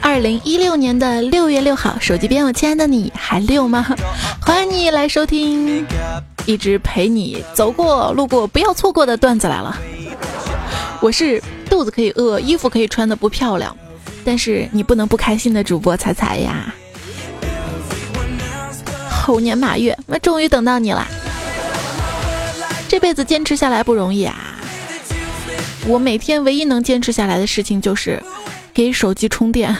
二零一六年的六月六号，手机边，我亲爱的你还六吗？欢迎你来收听，一直陪你走过路过，不要错过的段子来了。我是肚子可以饿，衣服可以穿的不漂亮，但是你不能不开心的主播彩彩呀。猴年马月，那终于等到你了。这辈子坚持下来不容易啊！我每天唯一能坚持下来的事情就是给手机充电。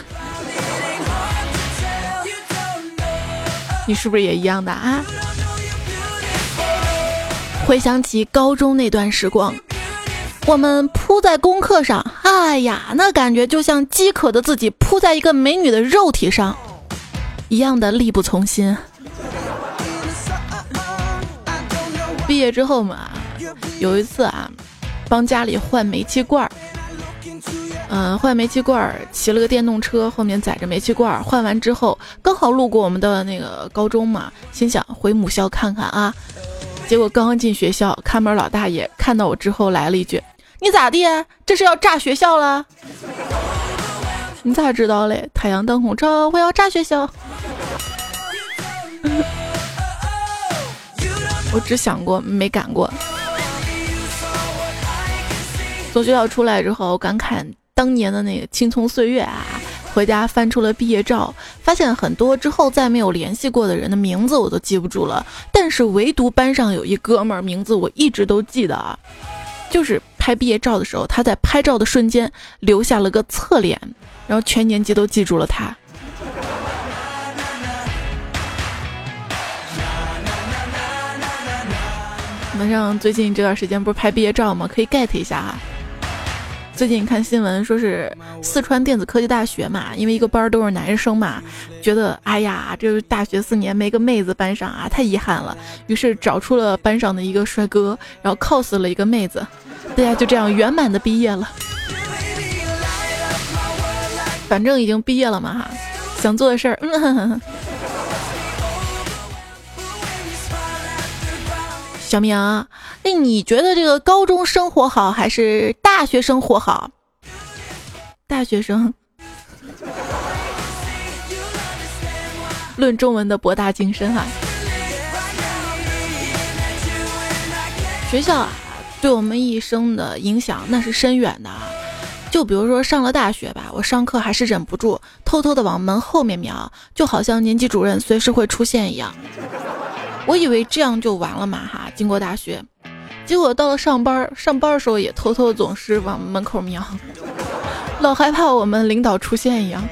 你是不是也一样的啊？回想起高中那段时光，我们扑在功课上，哎呀，那感觉就像饥渴的自己扑在一个美女的肉体上，一样的力不从心。毕业之后嘛，有一次啊，帮家里换煤气罐儿，嗯，换煤气罐儿，骑了个电动车，后面载着煤气罐儿。换完之后，刚好路过我们的那个高中嘛，心想回母校看看啊。结果刚进学校，看门老大爷看到我之后来了一句：“你咋地？这是要炸学校了？” 你咋知道嘞？太阳当空照，我要炸学校。我只想过没敢过。从学校出来之后，感慨当年的那个青葱岁月啊！回家翻出了毕业照，发现很多之后再没有联系过的人的名字我都记不住了，但是唯独班上有一哥们儿名字我一直都记得啊，就是拍毕业照的时候，他在拍照的瞬间留下了个侧脸，然后全年级都记住了他。马上最近这段时间不是拍毕业照吗？可以 get 一下哈。最近看新闻说是四川电子科技大学嘛，因为一个班都是男生嘛，觉得哎呀，这大学四年没个妹子班上啊，太遗憾了。于是找出了班上的一个帅哥，然后 cos 了一个妹子，大家就这样圆满的毕业了。反正已经毕业了嘛哈，想做的事儿，嗯。小明，那你觉得这个高中生活好还是大学生活好？大学生，论中文的博大精深哈。学校啊，对我们一生的影响那是深远的啊。就比如说上了大学吧，我上课还是忍不住偷偷的往门后面瞄，就好像年级主任随时会出现一样。我以为这样就完了嘛哈，经过大学，结果到了上班，上班的时候也偷偷总是往门口瞄，老害怕我们领导出现一样。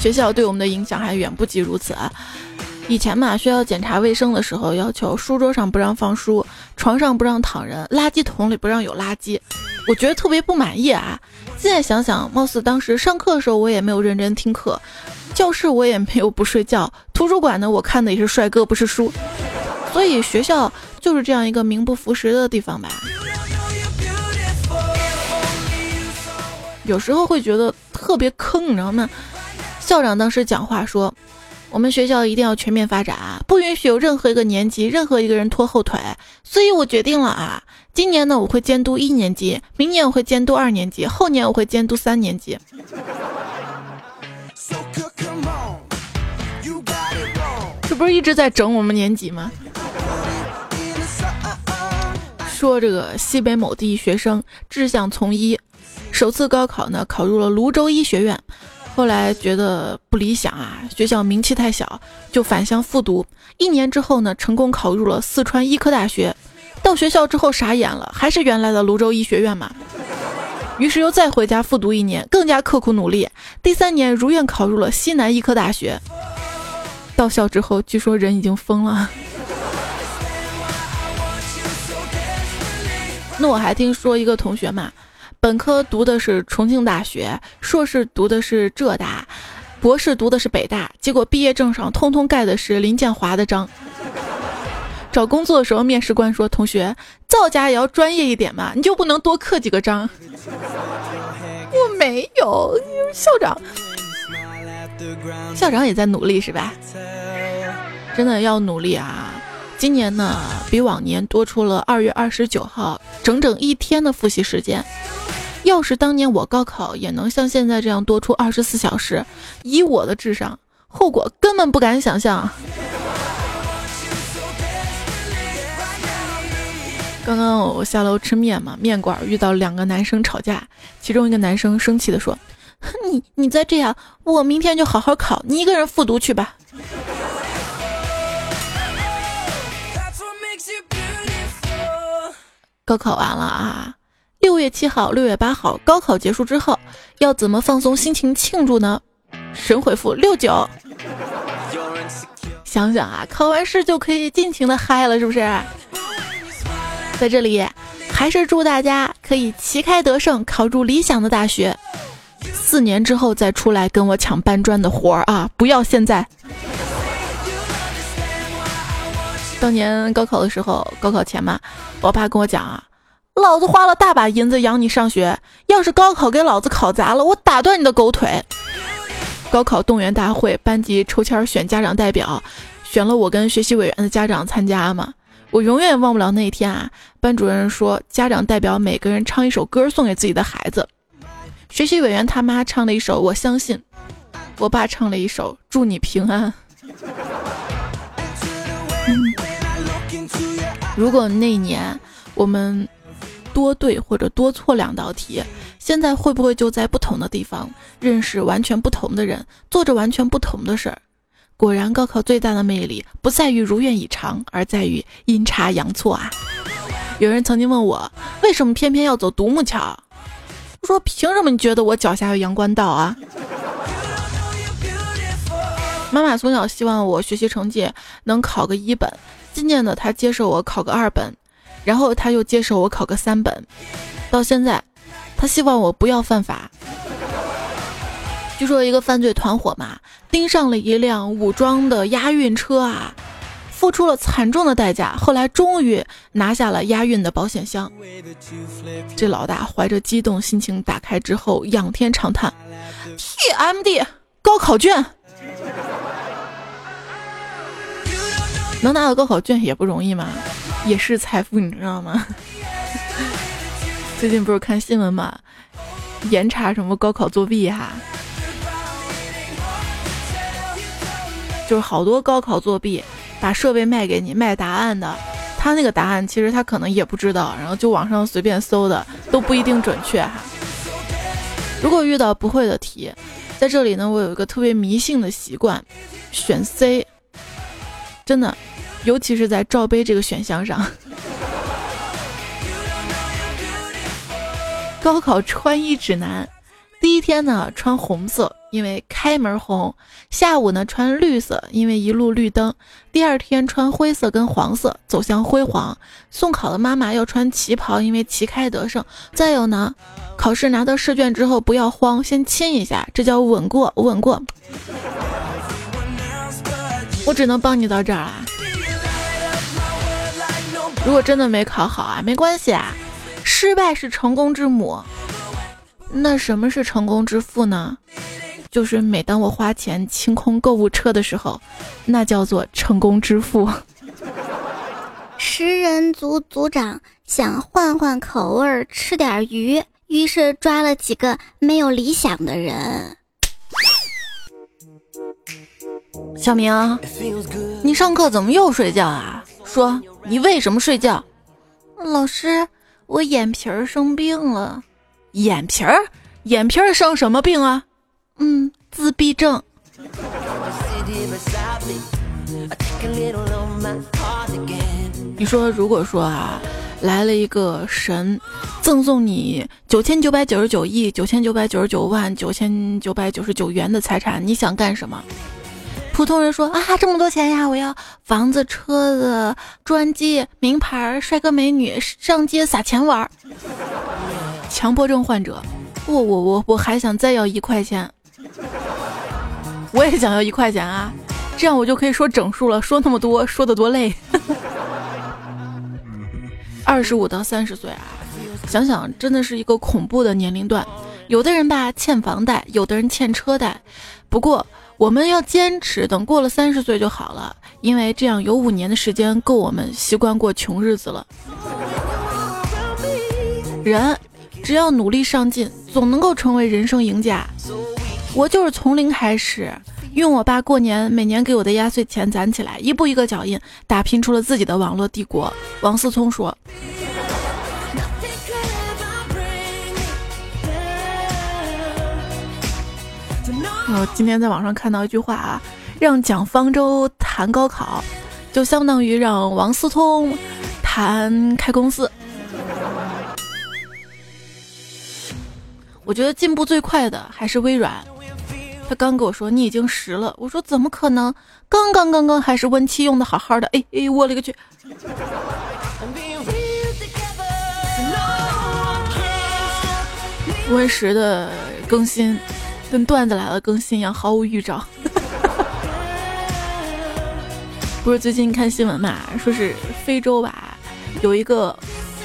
学校对我们的影响还远不及如此啊！以前嘛，学校检查卫生的时候，要求书桌上不让放书，床上不让躺人，垃圾桶里不让有垃圾，我觉得特别不满意啊！现在想想，貌似当时上课的时候我也没有认真听课。教室我也没有不睡觉，图书馆呢我看的也是帅哥不是书，所以学校就是这样一个名不副实的地方吧。有时候会觉得特别坑，你知道吗？校长当时讲话说，我们学校一定要全面发展啊，不允许有任何一个年级任何一个人拖后腿，所以我决定了啊，今年呢我会监督一年级，明年我会监督二年级，后年我会监督三年级。这不是一直在整我们年级吗？说这个西北某地学生志向从医，首次高考呢考入了泸州医学院，后来觉得不理想啊，学校名气太小，就返乡复读。一年之后呢，成功考入了四川医科大学。到学校之后傻眼了，还是原来的泸州医学院嘛。于是又再回家复读一年，更加刻苦努力。第三年如愿考入了西南医科大学。到校之后，据说人已经疯了。那我还听说一个同学嘛，本科读的是重庆大学，硕士读的是浙大，博士读的是北大，结果毕业证上通通盖的是林建华的章。找工作的时候，面试官说：“同学，造假也要专业一点嘛，你就不能多刻几个章？”我没有，校长。校长也在努力是吧？真的要努力啊！今年呢，比往年多出了二月二十九号整整一天的复习时间。要是当年我高考也能像现在这样多出二十四小时，以我的智商，后果根本不敢想象。刚刚我下楼吃面嘛，面馆遇到两个男生吵架，其中一个男生生气的说：“ 你你再这样，我明天就好好考，你一个人复读去吧。”高考完了啊，六月七号、六月八号，高考结束之后要怎么放松心情庆祝呢？神回复六九。想想啊，考完试就可以尽情的嗨了，是不是？在这里，还是祝大家可以旗开得胜，考入理想的大学。四年之后再出来跟我抢搬砖的活儿啊！不要现在。当年高考的时候，高考前嘛，我爸跟我讲啊，老子花了大把银子养你上学，要是高考给老子考砸了，我打断你的狗腿。高考动员大会，班级抽签选家长代表，选了我跟学习委员的家长参加嘛。我永远忘不了那一天啊！班主任说，家长代表每个人唱一首歌送给自己的孩子。学习委员他妈唱了一首《我相信》，我爸唱了一首《祝你平安》。如果那年我们多对或者多错两道题，现在会不会就在不同的地方认识完全不同的人，做着完全不同的事儿？果然，高考最大的魅力不在于如愿以偿，而在于阴差阳错啊！有人曾经问我，为什么偏偏要走独木桥？说，凭什么你觉得我脚下有阳关道啊？妈妈从小希望我学习成绩能考个一本，今年呢，她接受我考个二本，然后他又接受我考个三本，到现在，他希望我不要犯法。据说一个犯罪团伙嘛，盯上了一辆武装的押运车啊，付出了惨重的代价，后来终于拿下了押运的保险箱。这老大怀着激动心情打开之后，仰天长叹：“TMD，高考卷！能拿到高考卷也不容易嘛，也是财富，你知道吗？” 最近不是看新闻嘛，严查什么高考作弊哈。就是好多高考作弊，把设备卖给你卖答案的，他那个答案其实他可能也不知道，然后就网上随便搜的，都不一定准确哈。如果遇到不会的题，在这里呢，我有一个特别迷信的习惯，选 C。真的，尤其是在罩杯这个选项上。高考穿衣指南，第一天呢穿红色。因为开门红，下午呢穿绿色，因为一路绿灯。第二天穿灰色跟黄色，走向辉煌。送考的妈妈要穿旗袍，因为旗开得胜。再有呢，考试拿到试卷之后不要慌，先亲一下，这叫稳过，稳过。我只能帮你到这儿啊。如果真的没考好啊，没关系啊，失败是成功之母。那什么是成功之父呢？就是每当我花钱清空购物车的时候，那叫做成功之父。食人族族长想换换口味吃点鱼，于是抓了几个没有理想的人。小明，你上课怎么又睡觉啊？说你为什么睡觉？老师，我眼皮儿生病了。眼皮儿？眼皮儿生什么病啊？嗯，自闭症。你说，如果说啊，来了一个神，赠送你九千九百九十九亿九千九百九十九万九千九百九十九元的财产，你想干什么？普通人说啊，这么多钱呀，我要房子、车子、专机、名牌、帅哥美女，上街撒钱玩儿。强迫症患者，我我我我还想再要一块钱。我也想要一块钱啊，这样我就可以说整数了。说那么多，说的多累。二十五到三十岁啊，想想真的是一个恐怖的年龄段。有的人吧欠房贷，有的人欠车贷。不过我们要坚持，等过了三十岁就好了，因为这样有五年的时间够我们习惯过穷日子了。人只要努力上进，总能够成为人生赢家。我就是从零开始，用我爸过年每年给我的压岁钱攒起来，一步一个脚印，打拼出了自己的网络帝国。王思聪说。我今天在网上看到一句话啊，让蒋方舟谈高考，就相当于让王思聪谈开公司。我觉得进步最快的还是微软，他刚跟我说你已经十了，我说怎么可能？刚刚刚刚还是 Win 七用的好好的，哎哎，我勒个去！Win 十的更新。跟段子来了更新一样，毫无预兆。不是最近看新闻嘛，说是非洲吧，有一个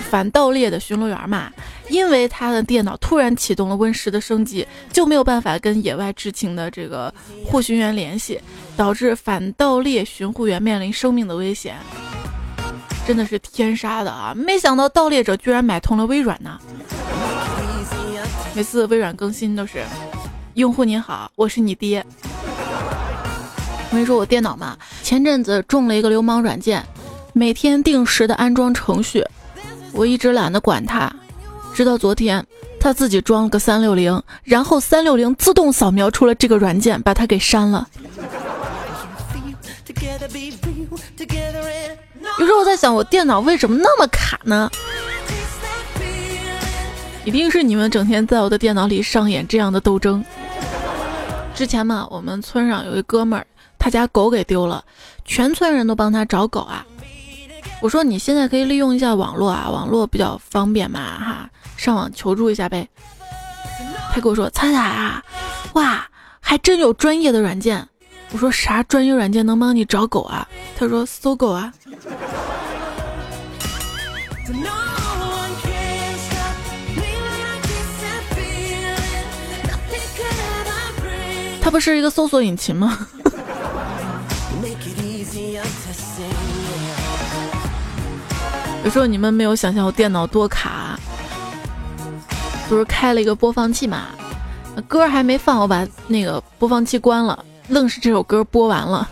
反盗猎的巡逻员嘛，因为他的电脑突然启动了 Win 十的升级，就没有办法跟野外执勤的这个护巡员联系，导致反盗猎巡护员面临生命的危险。真的是天杀的啊！没想到盗猎者居然买通了微软呢。每次微软更新都是。用户您好，我是你爹。我跟你说，我电脑嘛，前阵子中了一个流氓软件，每天定时的安装程序，我一直懒得管它，直到昨天，他自己装了个三六零，然后三六零自动扫描出了这个软件，把它给删了。有时候我在想，我电脑为什么那么卡呢？一定是你们整天在我的电脑里上演这样的斗争。之前嘛，我们村上有一哥们儿，他家狗给丢了，全村人都帮他找狗啊。我说你现在可以利用一下网络啊，网络比较方便嘛哈，上网求助一下呗。他跟我说：“彩彩啊，哇，还真有专业的软件。”我说：“啥专业软件能帮你找狗啊？”他说：“搜狗啊。”它不是一个搜索引擎吗？有时候你们没有想象我电脑多卡，不是开了一个播放器嘛，歌还没放，我把那个播放器关了，愣是这首歌播完了。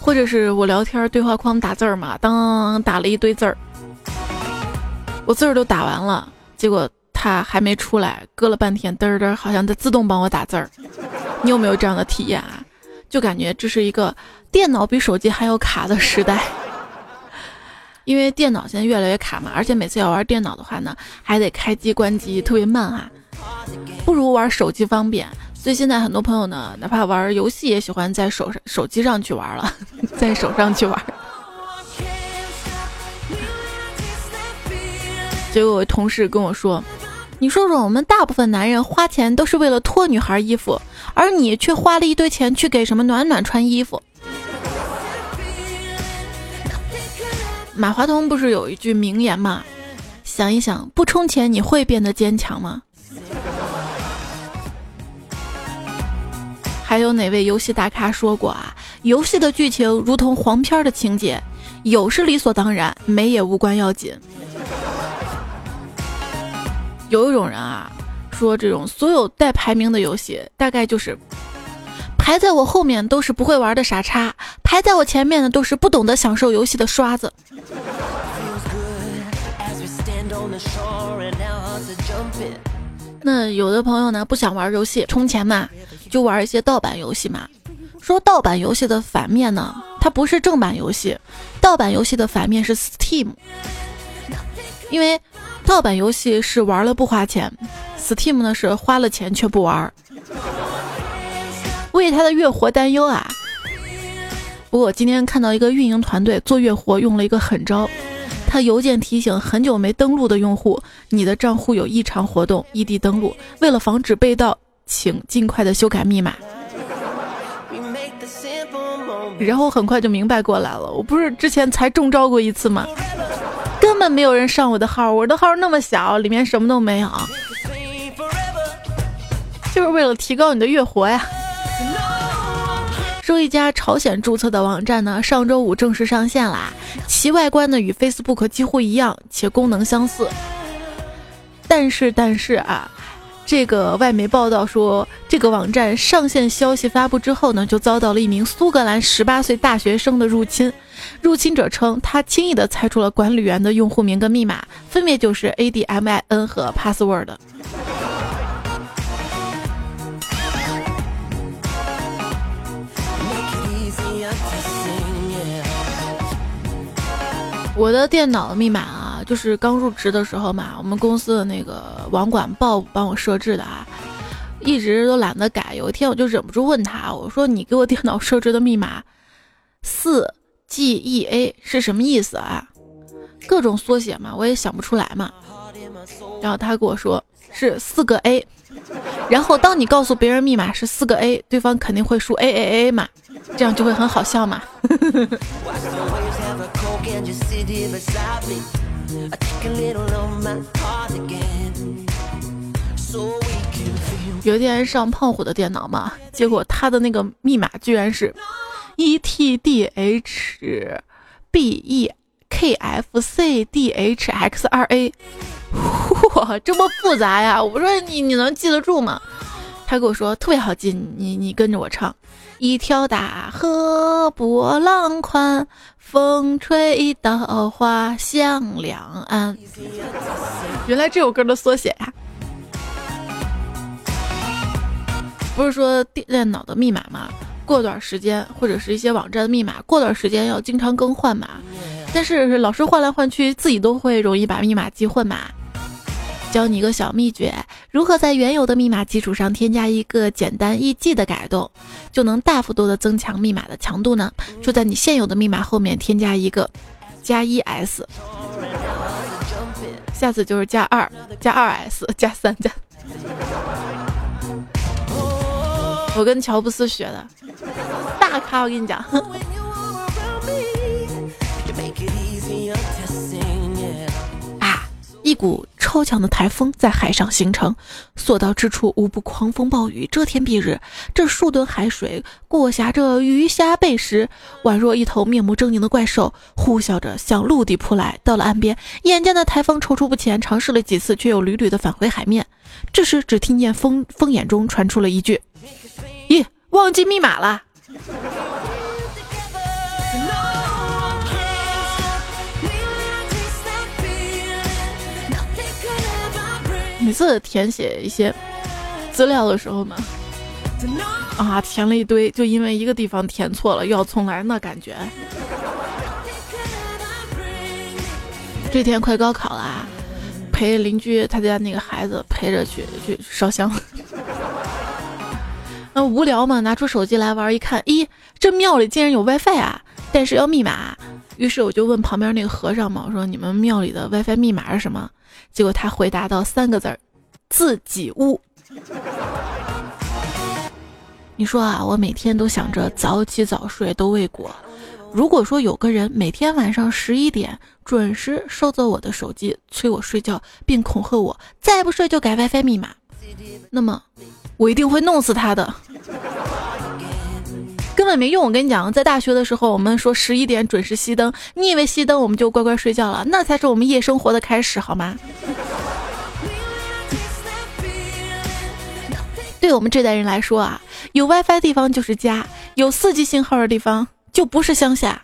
或者是我聊天对话框打字儿嘛，当打了一堆字儿，我字儿都打完了，结果。它还没出来，搁了半天，嘚儿嘚儿，好像在自动帮我打字儿。你有没有这样的体验啊？就感觉这是一个电脑比手机还要卡的时代。因为电脑现在越来越卡嘛，而且每次要玩电脑的话呢，还得开机关机，特别慢啊。不如玩手机方便，所以现在很多朋友呢，哪怕玩游戏也喜欢在手上、手机上去玩了，在手上去玩。结果我同事跟我说。你说说，我们大部分男人花钱都是为了脱女孩衣服，而你却花了一堆钱去给什么暖暖穿衣服。马化腾不是有一句名言吗？想一想，不充钱你会变得坚强吗？还有哪位游戏大咖说过啊？游戏的剧情如同黄片的情节，有是理所当然，没也无关要紧。有一种人啊，说这种所有带排名的游戏，大概就是排在我后面都是不会玩的傻叉，排在我前面的都是不懂得享受游戏的刷子。那有的朋友呢，不想玩游戏充钱嘛，就玩一些盗版游戏嘛。说盗版游戏的反面呢，它不是正版游戏，盗版游戏的反面是 Steam，因为。盗版游戏是玩了不花钱，Steam 呢是花了钱却不玩，为他的月活担忧啊。不过今天看到一个运营团队做月活用了一个狠招，他邮件提醒很久没登录的用户，你的账户有异常活动，异地登录。为了防止被盗，请尽快的修改密码。然后很快就明白过来了，我不是之前才中招过一次吗？根本没有人上我的号，我的号那么小，里面什么都没有，就是为了提高你的月活呀。说一家朝鲜注册的网站呢，上周五正式上线啦。其外观呢与 Facebook 几乎一样，且功能相似。但是，但是啊。这个外媒报道说，这个网站上线消息发布之后呢，就遭到了一名苏格兰十八岁大学生的入侵。入侵者称，他轻易地猜出了管理员的用户名跟密码，分别就是 A D M I N 和 password。我的电脑密码啊。就是刚入职的时候嘛，我们公司的那个网管鲍帮我设置的啊，一直都懒得改。有一天我就忍不住问他，我说：“你给我电脑设置的密码四 G E A 是什么意思啊？”各种缩写嘛，我也想不出来嘛。然后他跟我说是四个 A。然后当你告诉别人密码是四个 A，对方肯定会输 A A A 嘛，这样就会很好笑嘛。有一天上胖虎的电脑嘛，结果他的那个密码居然是 e t d h b e k f c d h x 二 a，哇，这么复杂呀！我说你你能记得住吗？他跟我说特别好记，你你跟着我唱。一条大河波浪宽，风吹稻花香两岸。原来这首歌的缩写呀，不是说电脑的密码吗？过段时间或者是一些网站的密码，过段时间要经常更换嘛。但是老是换来换去，自己都会容易把密码记混嘛。教你一个小秘诀，如何在原有的密码基础上添加一个简单易记的改动，就能大幅度的增强密码的强度呢？就在你现有的密码后面添加一个加一 s，下次就是加二加二 s 加三加。我跟乔布斯学的，大咖，我跟你讲。一股超强的台风在海上形成，所到之处无不狂风暴雨，遮天蔽日。这数吨海水过挟着鱼虾贝石，宛若一头面目狰狞的怪兽，呼啸着向陆地扑来。到了岸边，眼见的台风踌躇不前，尝试了几次，却又屡屡的返回海面。这时，只听见风风眼中传出了一句：“咦，忘记密码了。”每次填写一些资料的时候呢，啊，填了一堆，就因为一个地方填错了，又要重来，那感觉。这天快高考了，陪邻居他家那个孩子陪着去去烧香。那无聊嘛，拿出手机来玩，一看，咦，这庙里竟然有 WiFi 啊，但是要密码。于是我就问旁边那个和尚嘛，我说你们庙里的 WiFi 密码是什么？结果他回答到三个字儿：自己屋。你说啊，我每天都想着早起早睡都未果。如果说有个人每天晚上十一点准时收走我的手机，催我睡觉，并恐吓我再不睡就改 WiFi 密码，那么我一定会弄死他的。本没用，我跟你讲，在大学的时候，我们说十一点准时熄灯，你以为熄灯我们就乖乖睡觉了？那才是我们夜生活的开始，好吗？对我们这代人来说啊，有 WiFi 地方就是家，有四 G 信号的地方就不是乡下。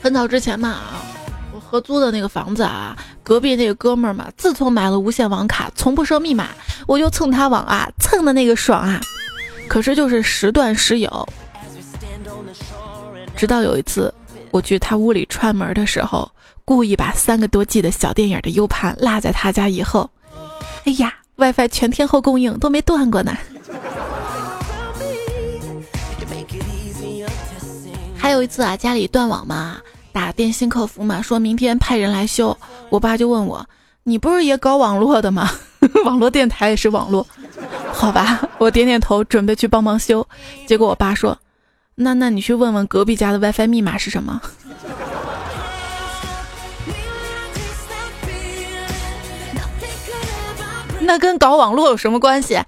很早之前嘛，啊合租的那个房子啊。隔壁那个哥们儿嘛，自从买了无线网卡，从不设密码，我就蹭他网啊，蹭的那个爽啊！可是就是时断时有。直到有一次，我去他屋里串门的时候，故意把三个多 G 的小电影的 U 盘落在他家以后，哎呀，WiFi 全天候供应都没断过呢。还有一次啊，家里断网嘛。打电信客服嘛，说明天派人来修。我爸就问我：“你不是也搞网络的吗？网络电台也是网络，好吧？”我点点头，准备去帮忙修。结果我爸说：“那那你去问问隔壁家的 WiFi 密码是什么？” 那跟搞网络有什么关系？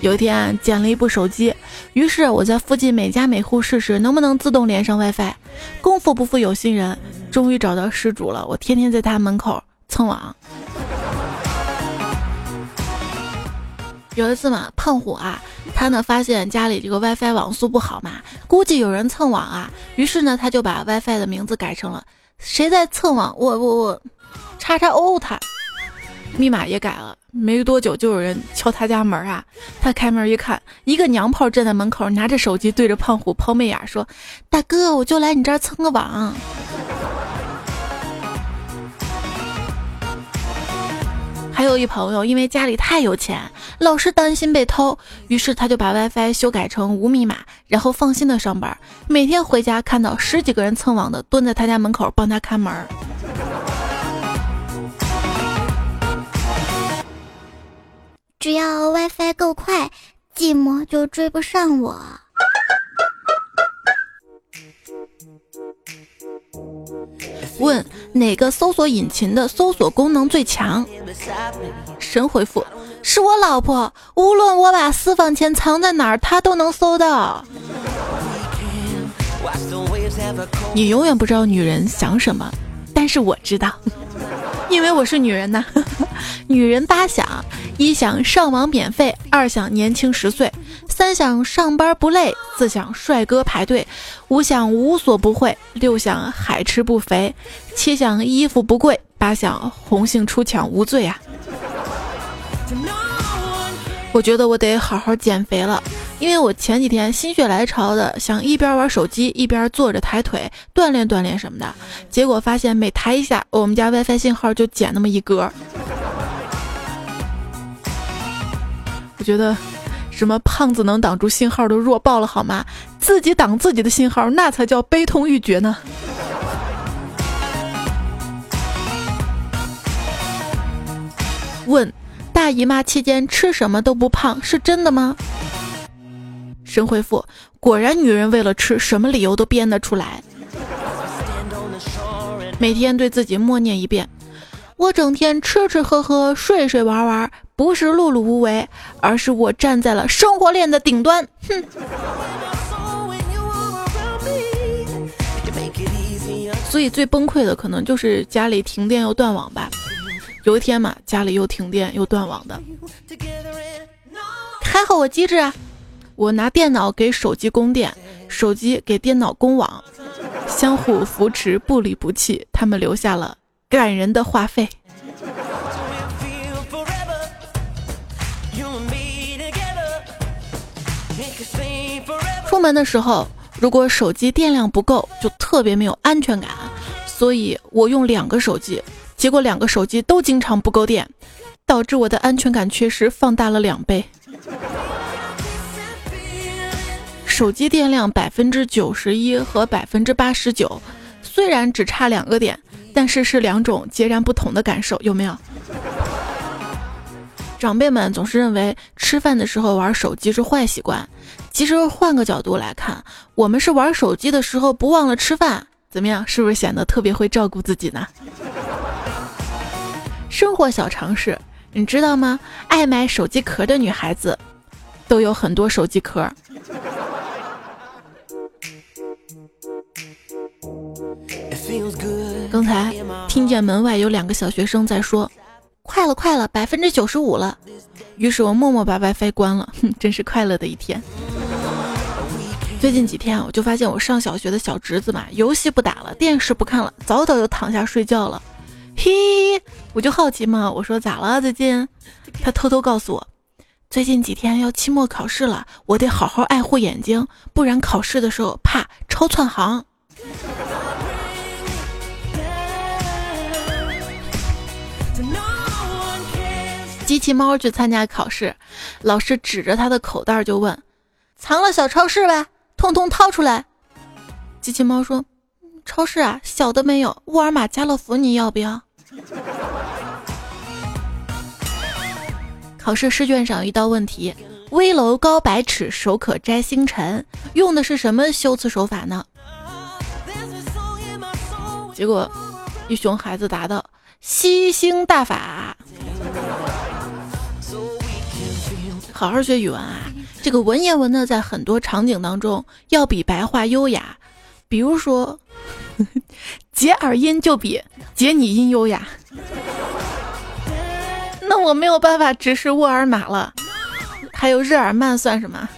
有一天捡了一部手机，于是我在附近每家每户试试能不能自动连上 WiFi。功夫不负有心人，终于找到失主了。我天天在他门口蹭网。有一次嘛，胖虎啊，他呢发现家里这个 WiFi 网速不好嘛，估计有人蹭网啊，于是呢他就把 WiFi 的名字改成了“谁在蹭网，我我我，叉叉欧他”，密码也改了。没多久就有人敲他家门啊，他开门一看，一个娘炮站在门口，拿着手机对着胖虎抛媚眼说：“大哥，我就来你这儿蹭个网。”还有一朋友，因为家里太有钱，老是担心被偷，于是他就把 WiFi 修改成无密码，然后放心的上班。每天回家看到十几个人蹭网的蹲在他家门口帮他看门。只要 WiFi 够快，寂寞就追不上我。问哪个搜索引擎的搜索功能最强？神回复：是我老婆，无论我把私房钱藏在哪儿，她都能搜到。你永远不知道女人想什么，但是我知道，因为我是女人呐。女人八想：一想上网免费，二想年轻十岁。三想上班不累，四想帅哥排队，五想无所不会，六想海吃不肥，七想衣服不贵，八想红杏出墙无罪啊！我觉得我得好好减肥了，因为我前几天心血来潮的想一边玩手机一边坐着抬腿锻炼锻炼什么的，结果发现每抬一下，我们家 WiFi 信号就减那么一格。我觉得。什么胖子能挡住信号都弱爆了好吗？自己挡自己的信号，那才叫悲痛欲绝呢。问：姨妈期间吃什么都不胖，是真的吗？神回复：果然，女人为了吃，什么理由都编得出来。每天对自己默念一遍。我整天吃吃喝喝，睡睡玩玩，不是碌碌无为，而是我站在了生活链的顶端。哼！所以最崩溃的可能就是家里停电又断网吧。有一天嘛，家里又停电又断网的，还好我机智啊，我拿电脑给手机供电，手机给电脑供网，相互扶持，不离不弃，他们留下了。感人的话费。出门的时候，如果手机电量不够，就特别没有安全感，所以我用两个手机，结果两个手机都经常不够电，导致我的安全感缺失放大了两倍。手机电量百分之九十一和百分之八十九，虽然只差两个点。但是是两种截然不同的感受，有没有？长辈们总是认为吃饭的时候玩手机是坏习惯，其实换个角度来看，我们是玩手机的时候不忘了吃饭，怎么样？是不是显得特别会照顾自己呢？生活小常识，你知道吗？爱买手机壳的女孩子，都有很多手机壳。刚才听见门外有两个小学生在说：“快了，快了，百分之九十五了。”于是我默默把 WiFi 关了。哼，真是快乐的一天。最近几天我就发现我上小学的小侄子嘛，游戏不打了，电视不看了，早早就躺下睡觉了。嘿，我就好奇嘛，我说咋了最近？他偷偷告诉我，最近几天要期末考试了，我得好好爱护眼睛，不然考试的时候怕超窜行。机器猫去参加考试，老师指着他的口袋就问：“藏了小超市呗，通通掏出来。”机器猫说：“超市啊，小的没有，沃尔玛、家乐福你要不要？”考试试卷上一道问题：“危楼高百尺，手可摘星辰”，用的是什么修辞手法呢？结果一熊孩子答道：“吸星大法。”好好学语文啊！这个文言文呢，在很多场景当中要比白话优雅，比如说，解耳音就比解你音优雅。那我没有办法直视沃尔玛了，还有日耳曼算什么？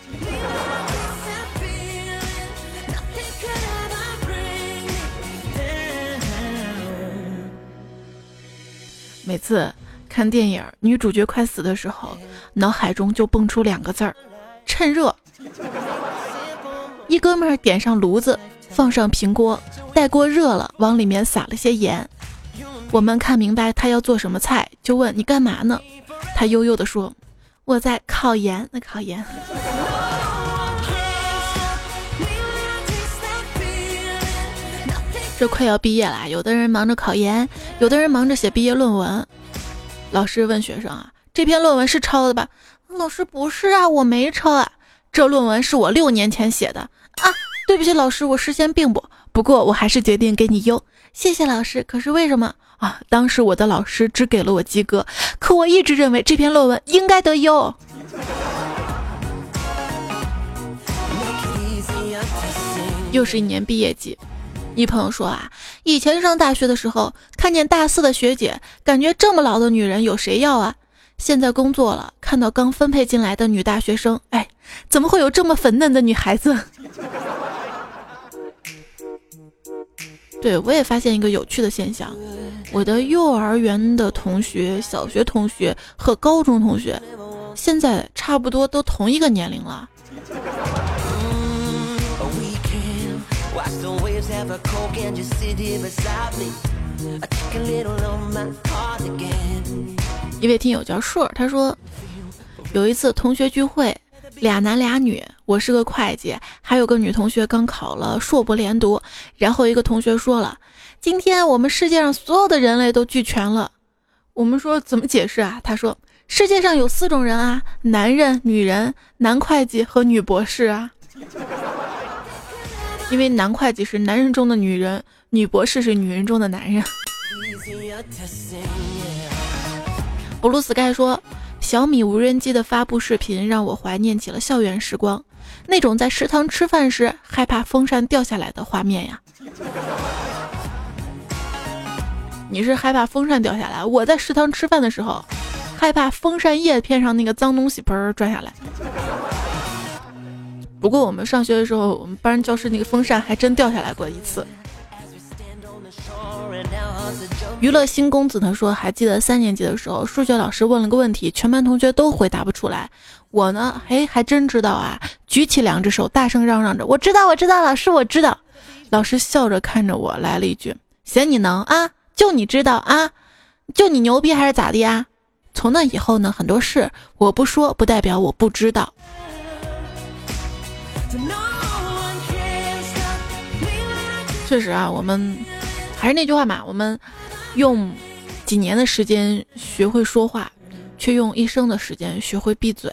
每次看电影，女主角快死的时候，脑海中就蹦出两个字儿：趁热。一哥们儿点上炉子，放上平锅，待锅热了，往里面撒了些盐。我们看明白他要做什么菜，就问你干嘛呢？他悠悠地说：“我在烤盐。”那烤盐。这快要毕业了，有的人忙着考研，有的人忙着写毕业论文。老师问学生啊：“这篇论文是抄的吧？”老师：“不是啊，我没抄啊，这论文是我六年前写的啊。”对不起，老师，我事先并不，不过我还是决定给你优。谢谢老师。可是为什么啊？当时我的老师只给了我及格，可我一直认为这篇论文应该得优。又是一年毕业季。一朋友说啊，以前上大学的时候，看见大四的学姐，感觉这么老的女人有谁要啊？现在工作了，看到刚分配进来的女大学生，哎，怎么会有这么粉嫩的女孩子？对我也发现一个有趣的现象，我的幼儿园的同学、小学同学和高中同学，现在差不多都同一个年龄了。一位听友叫硕，他说有一次同学聚会，俩男俩女，我是个会计，还有个女同学刚考了硕博连读。然后一个同学说了：“今天我们世界上所有的人类都聚全了。”我们说怎么解释啊？他说：“世界上有四种人啊，男人、女人、男会计和女博士啊。”因为男会计是男人中的女人，女博士是女人中的男人。布鲁斯盖说：“小米无人机的发布视频让我怀念起了校园时光，那种在食堂吃饭时害怕风扇掉下来的画面呀。”你是害怕风扇掉下来？我在食堂吃饭的时候，害怕风扇叶片上那个脏东西嘣儿拽下来。不过我们上学的时候，我们班教室那个风扇还真掉下来过一次。娱乐新公子他说，还记得三年级的时候，数学老师问了个问题，全班同学都回答不出来。我呢，嘿，还真知道啊，举起两只手，大声嚷嚷着：“我知道，我知道，老师，我知道。”老师笑着看着我，来了一句：“嫌你能啊？就你知道啊？就你牛逼还是咋的呀？”从那以后呢，很多事我不说，不代表我不知道。确实啊，我们还是那句话嘛，我们用几年的时间学会说话，却用一生的时间学会闭嘴。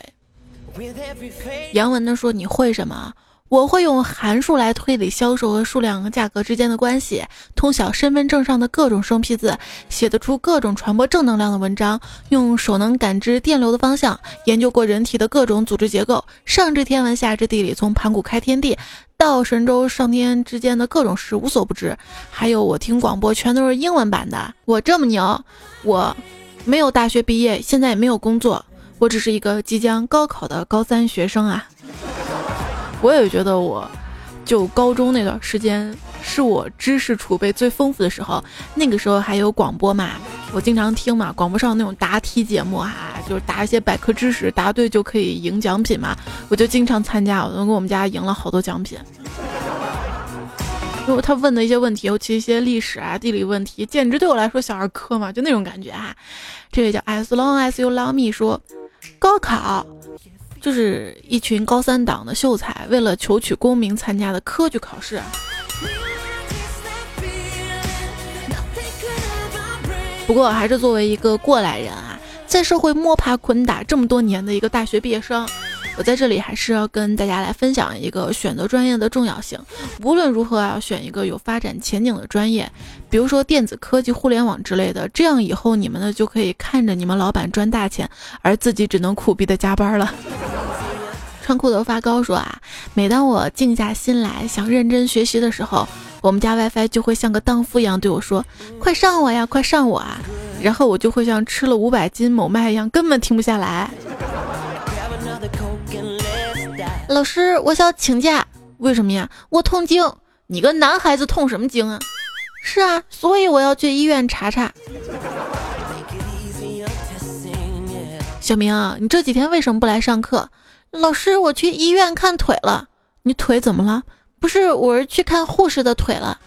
杨文呢说：“你会什么？”我会用函数来推理销售和数量和价格之间的关系，通晓身份证上的各种生僻字，写得出各种传播正能量的文章，用手能感知电流的方向，研究过人体的各种组织结构，上知天文下知地理，从盘古开天地到神州上天之间的各种事无所不知。还有我听广播全都是英文版的，我这么牛，我没有大学毕业，现在也没有工作，我只是一个即将高考的高三学生啊。我也觉得，我就高中那段时间是我知识储备最丰富的时候。那个时候还有广播嘛，我经常听嘛。广播上那种答题节目哈，就是答一些百科知识，答对就可以赢奖品嘛。我就经常参加，我都给我们家赢了好多奖品。如果他问的一些问题，尤其一些历史啊、地理问题，简直对我来说小儿科嘛，就那种感觉啊。这位叫 As Long As You Love Me 说，高考。就是一群高三党的秀才，为了求取功名参加的科举考试。不过，还是作为一个过来人啊，在社会摸爬滚打这么多年的一个大学毕业生，我在这里还是要跟大家来分享一个选择专业的重要性。无论如何要选一个有发展前景的专业，比如说电子科技、互联网之类的，这样以后你们呢就可以看着你们老板赚大钱，而自己只能苦逼的加班了。穿裤头发高说啊，每当我静下心来想认真学习的时候，我们家 WiFi 就会像个荡妇一样对我说：“快上我呀，快上我啊！”然后我就会像吃了五百斤某麦一样，根本停不下来。老师，我想请假，为什么呀？我痛经。你个男孩子痛什么经啊？是啊，所以我要去医院查查。小明，你这几天为什么不来上课？老师，我去医院看腿了。你腿怎么了？不是，我是去看护士的腿了。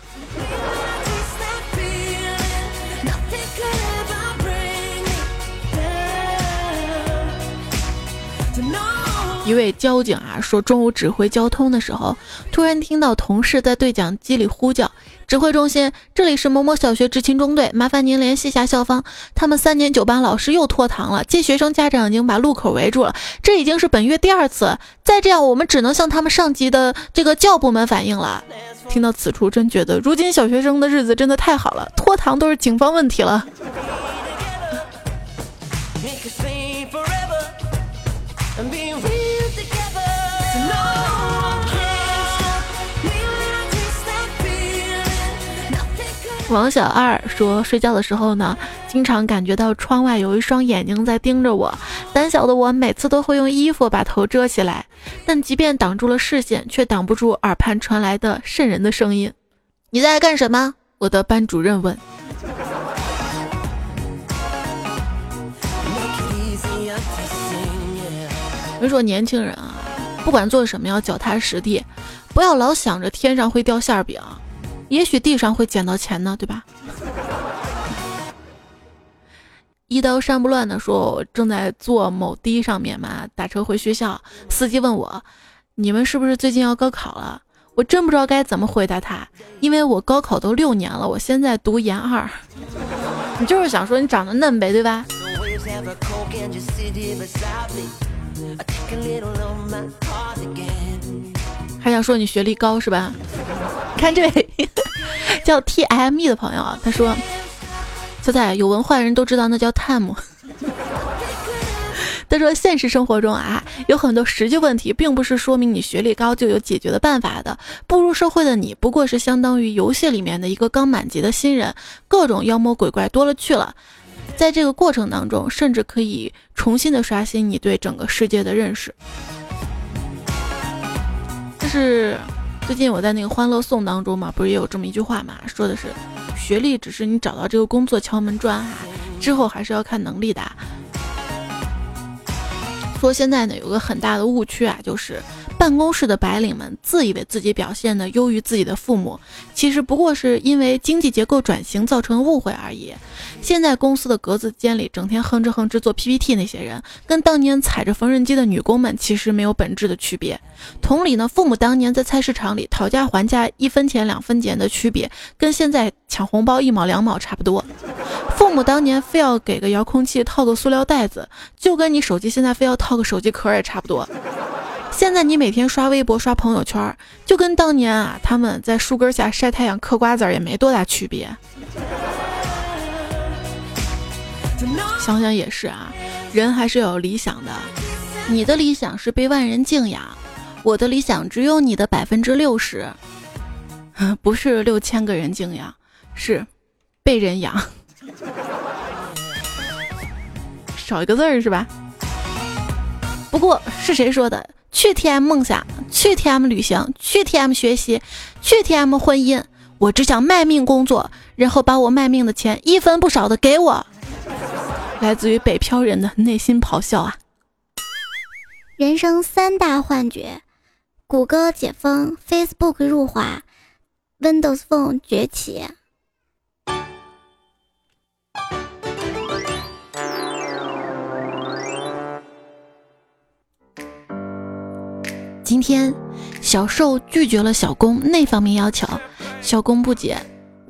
一位交警啊说，中午指挥交通的时候，突然听到同事在对讲机里呼叫：“指挥中心，这里是某某小学执勤中队，麻烦您联系下校方，他们三年九班老师又拖堂了，接学生家长已经把路口围住了，这已经是本月第二次，再这样我们只能向他们上级的这个教部门反映了。”听到此处，真觉得如今小学生的日子真的太好了，拖堂都是警方问题了。王小二说：“睡觉的时候呢，经常感觉到窗外有一双眼睛在盯着我。胆小的我每次都会用衣服把头遮起来，但即便挡住了视线，却挡不住耳畔传来的渗人的声音。你在干什么？”我的班主任问。我说年轻人啊，不管做什么要脚踏实地，不要老想着天上会掉馅饼。也许地上会捡到钱呢，对吧？一刀山不乱的说：“正在坐某的上面嘛，打车回学校。司机问我：‘你们是不是最近要高考了？’我真不知道该怎么回答他，因为我高考都六年了，我现在读研二。你就是想说你长得嫩呗，对吧？还想说你学历高是吧？看这位 叫 T M E 的朋友啊，他说：“小仔，有文化的人都知道那叫 time。”他说：“现实生活中啊，有很多实际问题，并不是说明你学历高就有解决的办法的。步入社会的你，不过是相当于游戏里面的一个刚满级的新人，各种妖魔鬼怪多了去了。在这个过程当中，甚至可以重新的刷新你对整个世界的认识。”是。最近我在那个《欢乐颂》当中嘛，不是也有这么一句话嘛，说的是，学历只是你找到这个工作敲门砖哈，之后还是要看能力的。说现在呢有个很大的误区啊，就是办公室的白领们自以为自己表现的优于自己的父母，其实不过是因为经济结构转型造成误会而已。现在公司的格子间里整天哼哧哼哧做 PPT 那些人，跟当年踩着缝纫机的女工们其实没有本质的区别。同理呢，父母当年在菜市场里讨价还价一分钱两分钱的区别，跟现在抢红包一毛两毛差不多。父母当年非要给个遥控器套个塑料袋子，就跟你手机现在非要套个手机壳也差不多。现在你每天刷微博刷朋友圈，就跟当年啊他们在树根下晒太阳嗑瓜子也没多大区别。想想也是啊，人还是有理想的。你的理想是被万人敬仰，我的理想只有你的百分之六十，不是六千个人敬仰，是被人养，少一个字儿是吧？不过是谁说的？去 TM 梦想，去 TM 旅行，去 TM 学习，去 TM 婚姻。我只想卖命工作，然后把我卖命的钱一分不少的给我。来自于北漂人的内心咆哮啊！人生三大幻觉：谷歌解封，Facebook 入华，Windows Phone 崛起。今天，小受拒绝了小公那方面要求，小公不解：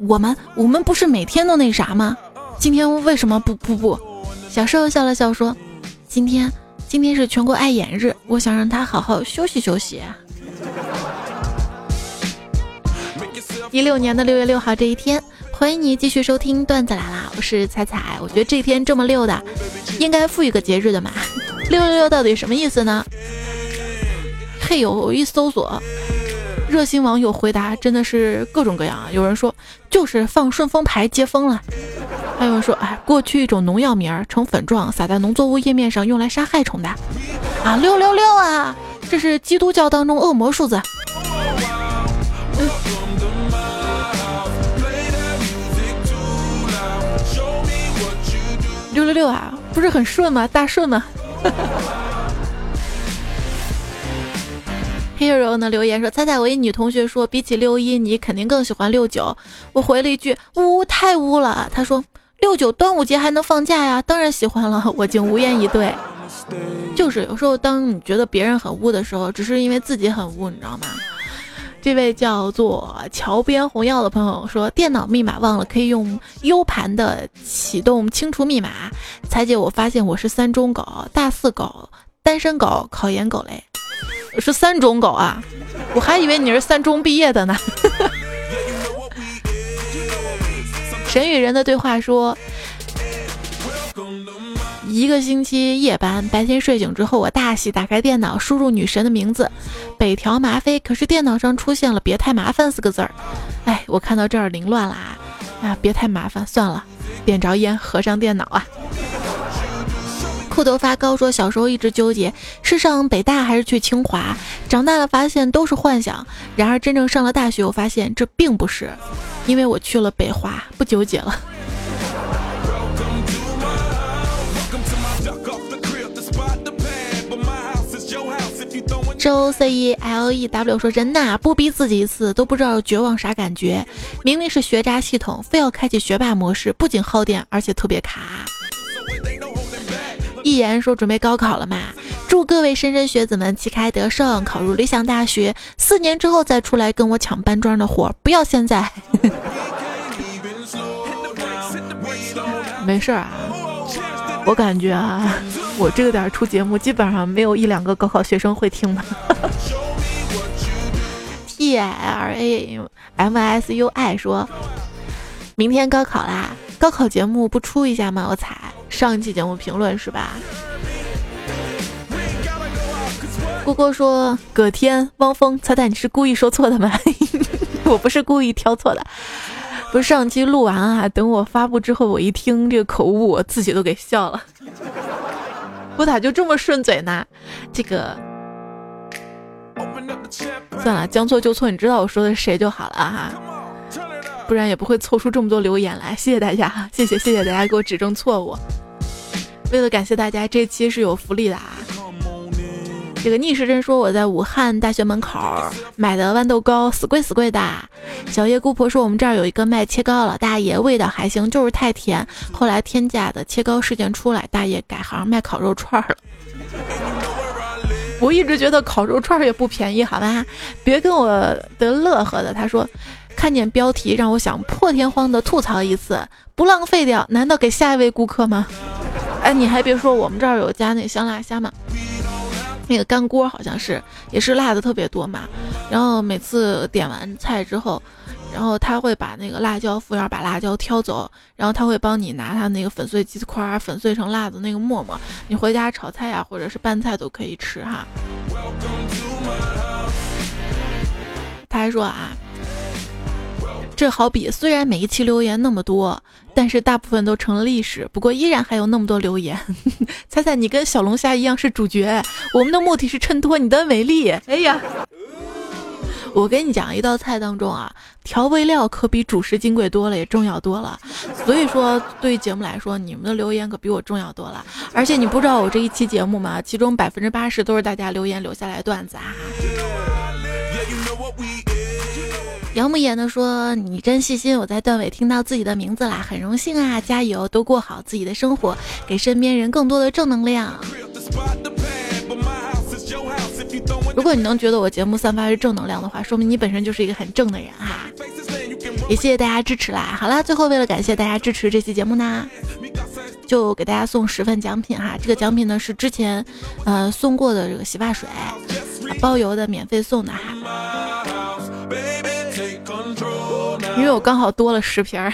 我们我们不是每天都那啥吗？今天为什么不不不？小受笑了笑说：“今天。”今天是全国爱眼日，我想让他好好休息休息。一六年的六月六号这一天，欢迎你继续收听段子来啦！我是彩彩。我觉得这一天这么六的，应该赋予个节日的嘛。六六六到底什么意思呢？有，一搜索，热心网友回答真的是各种各样啊。有人说就是放顺丰牌接风了，还有人说哎，过去一种农药名儿呈粉状撒在农作物叶面上用来杀害虫的啊。六六六啊，这是基督教当中恶魔数字。六六六啊，不是很顺吗？大顺吗？Hero 呢留言说：“猜猜我一女同学说，比起六一，你肯定更喜欢六九。”我回了一句：“污，太污了。”他说：“六九端午节还能放假呀，当然喜欢了。”我竟无言以对。就是有时候，当你觉得别人很污的时候，只是因为自己很污，你知道吗？这位叫做桥边红药的朋友说：“电脑密码忘了，可以用 U 盘的启动清除密码。”彩姐，我发现我是三中狗，大四狗，单身狗，考研狗嘞，是三种狗啊！我还以为你是三中毕业的呢。神与人的对话说。一个星期夜班，白天睡醒之后，我大喜，打开电脑，输入女神的名字，北条麻妃。可是电脑上出现了“别太麻烦”四个字儿，哎，我看到这儿凌乱了啊！啊，别太麻烦，算了，点着烟，合上电脑啊。裤头发高说，小时候一直纠结是上北大还是去清华，长大了发现都是幻想。然而真正上了大学，我发现这并不是，因为我去了北华，不纠结了。周 C E L E W 说：“人呐，不逼自己一次都不知道绝望啥感觉。明明是学渣系统，非要开启学霸模式，不仅耗电，而且特别卡。”一言说：“准备高考了嘛？祝各位莘莘学子们旗开得胜，考入理想大学。四年之后再出来跟我抢搬砖的活，不要现在。没事儿啊，我感觉啊。”我这个点出节目，基本上没有一两个高考学生会听的。T L A M S U I 说：“明天高考啦，高考节目不出一下吗？”我猜上一期节目评论是吧？郭郭说：“葛天、汪峰、彩彩，你是故意说错的吗？我不是故意挑错的，不是上期录完啊，等我发布之后，我一听这个口误，我自己都给笑了。”我咋就这么顺嘴呢？这个算了，将错就错，你知道我说的谁就好了哈，不然也不会凑出这么多留言来。谢谢大家，谢谢谢谢大家给我指正错误。为了感谢大家，这期是有福利的啊。这个逆时针说我在武汉大学门口买的豌豆糕，死贵死贵的。小叶姑婆说我们这儿有一个卖切糕老大爷，味道还行，就是太甜。后来天价的切糕事件出来，大爷改行卖烤肉串了。我一直觉得烤肉串也不便宜，好吧？别跟我得乐呵的。他说看见标题让我想破天荒的吐槽一次，不浪费掉，难道给下一位顾客吗？哎，你还别说，我们这儿有加那香辣虾嘛。那个干锅好像是也是辣的特别多嘛，然后每次点完菜之后，然后他会把那个辣椒服务员把辣椒挑走，然后他会帮你拿他那个粉碎鸡块粉碎成辣的那个沫沫，你回家炒菜呀或者是拌菜都可以吃哈。他还说啊。这好比虽然每一期留言那么多，但是大部分都成了历史。不过依然还有那么多留言。猜猜你跟小龙虾一样是主角，我们的目的是衬托你的美丽。哎呀，我跟你讲，一道菜当中啊，调味料可比主食金贵多了，也重要多了。所以说，对于节目来说，你们的留言可比我重要多了。而且你不知道我这一期节目吗？其中百分之八十都是大家留言留下来段子啊。杨木言的说：“你真细心，我在段尾听到自己的名字啦，很荣幸啊！加油，都过好自己的生活，给身边人更多的正能量。如果你能觉得我节目散发是正能量的话，说明你本身就是一个很正的人哈。也谢谢大家支持啦！好啦，最后为了感谢大家支持这期节目呢，就给大家送十份奖品哈。这个奖品呢是之前呃送过的这个洗发水，包邮的，免费送的哈。因为我刚好多了十瓶儿，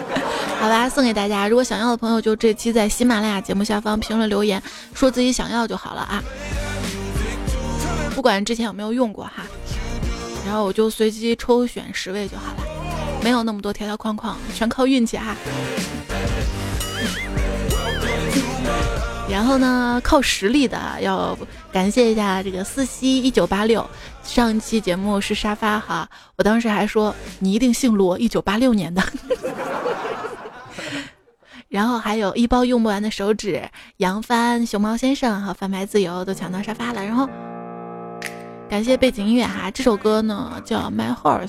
好吧，送给大家。如果想要的朋友，就这期在喜马拉雅节目下方评论留言，说自己想要就好了啊。不管之前有没有用过哈，然后我就随机抽选十位就好了，没有那么多条条框框，全靠运气哈。然后呢，靠实力的要感谢一下这个四西一九八六，上一期节目是沙发哈，我当时还说你一定姓罗，一九八六年的。然后还有一包用不完的手指，杨帆、熊猫先生和贩卖自由都抢到沙发了。然后感谢背景音乐哈，这首歌呢叫《My Horse》，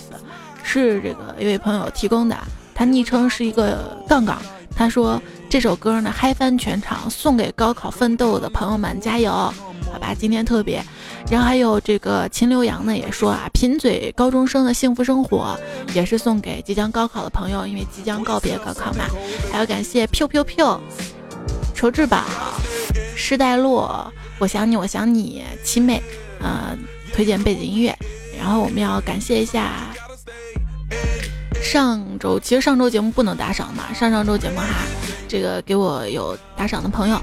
是这个一位朋友提供的，他昵称是一个杠杠。他说这首歌呢嗨翻全场，送给高考奋斗的朋友们，加油！好吧，今天特别。然后还有这个秦刘洋呢也说啊，贫嘴高中生的幸福生活，也是送给即将高考的朋友，因为即将告别高考嘛。还要感谢 Piu Piu Piu 仇志宝，施代洛，我想你，我想你，七妹，呃，推荐背景音乐。然后我们要感谢一下。上周其实上周节目不能打赏嘛，上上周节目哈，这个给我有打赏的朋友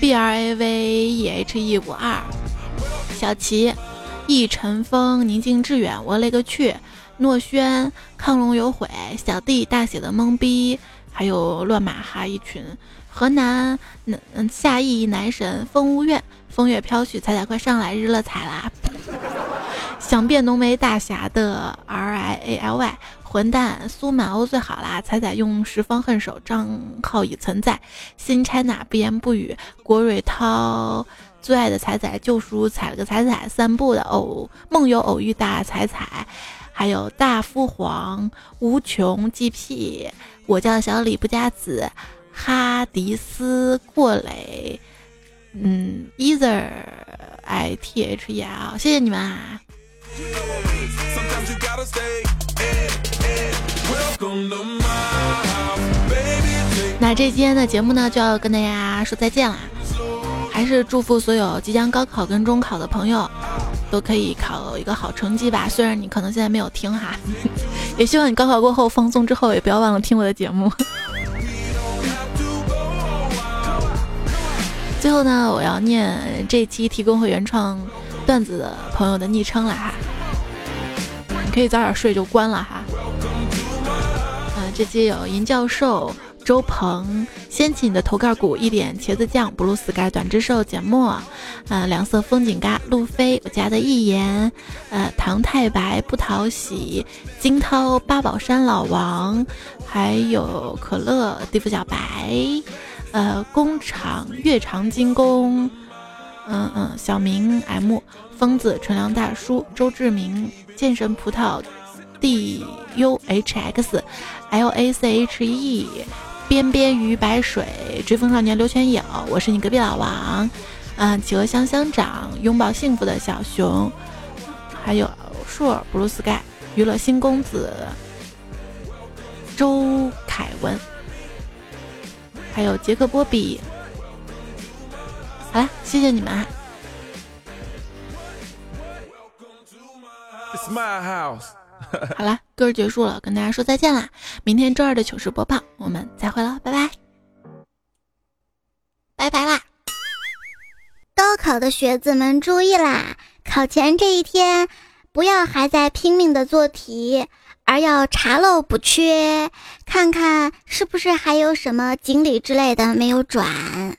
，B R A V E H E 五二，小齐，一尘风，宁静致远，我勒个去，诺轩，亢龙有悔，小弟大写的懵逼，还有乱马哈一群，河南嗯夏意男神风无怨，风月飘絮，彩彩快上来，日乐彩啦。想变浓眉大侠的 R I A L Y 混蛋苏满欧最好啦！彩彩用十方恨手账号已存在。新 China 不言不语。郭瑞涛最爱的彩彩救赎踩了个彩彩。散步的偶梦游偶遇大彩彩，还有大父皇无穷 G P。我叫小李不加子。哈迪斯过雷，嗯，Either I T H E L，谢谢你们啊！那这今天的节目呢，就要跟大家说再见啦！还是祝福所有即将高考跟中考的朋友，都可以考一个好成绩吧。虽然你可能现在没有听哈，也希望你高考过后放松之后，也不要忘了听我的节目。最后呢，我要念这期提供会原创。段子的朋友的昵称了哈，你可以早点睡就关了哈。嗯，这期有银教授、周鹏、掀起你的头盖骨、一点茄子酱、布鲁斯盖、短之兽、简墨、呃，两色风景嘎、路飞、我家的一言、呃，唐太白、不讨喜、金涛、八宝山老王，还有可乐、地府小白、呃，工厂月长金工。嗯嗯，小明 M 疯子纯良大叔周志明剑神葡萄 D U H X L A C H E 边边鱼白水追风少年刘全友，我是你隔壁老王。嗯，企鹅香香长拥抱幸福的小熊，还有硕 Blue Sky 娱乐新公子周凯文，还有杰克波比。好了，谢谢你们啊。My house。好了，歌结束了，跟大家说再见啦！明天周二的糗事播报，我们再会了，拜拜，拜拜啦！高考的学子们注意啦，考前这一天不要还在拼命的做题，而要查漏补缺，看看是不是还有什么锦鲤之类的没有转。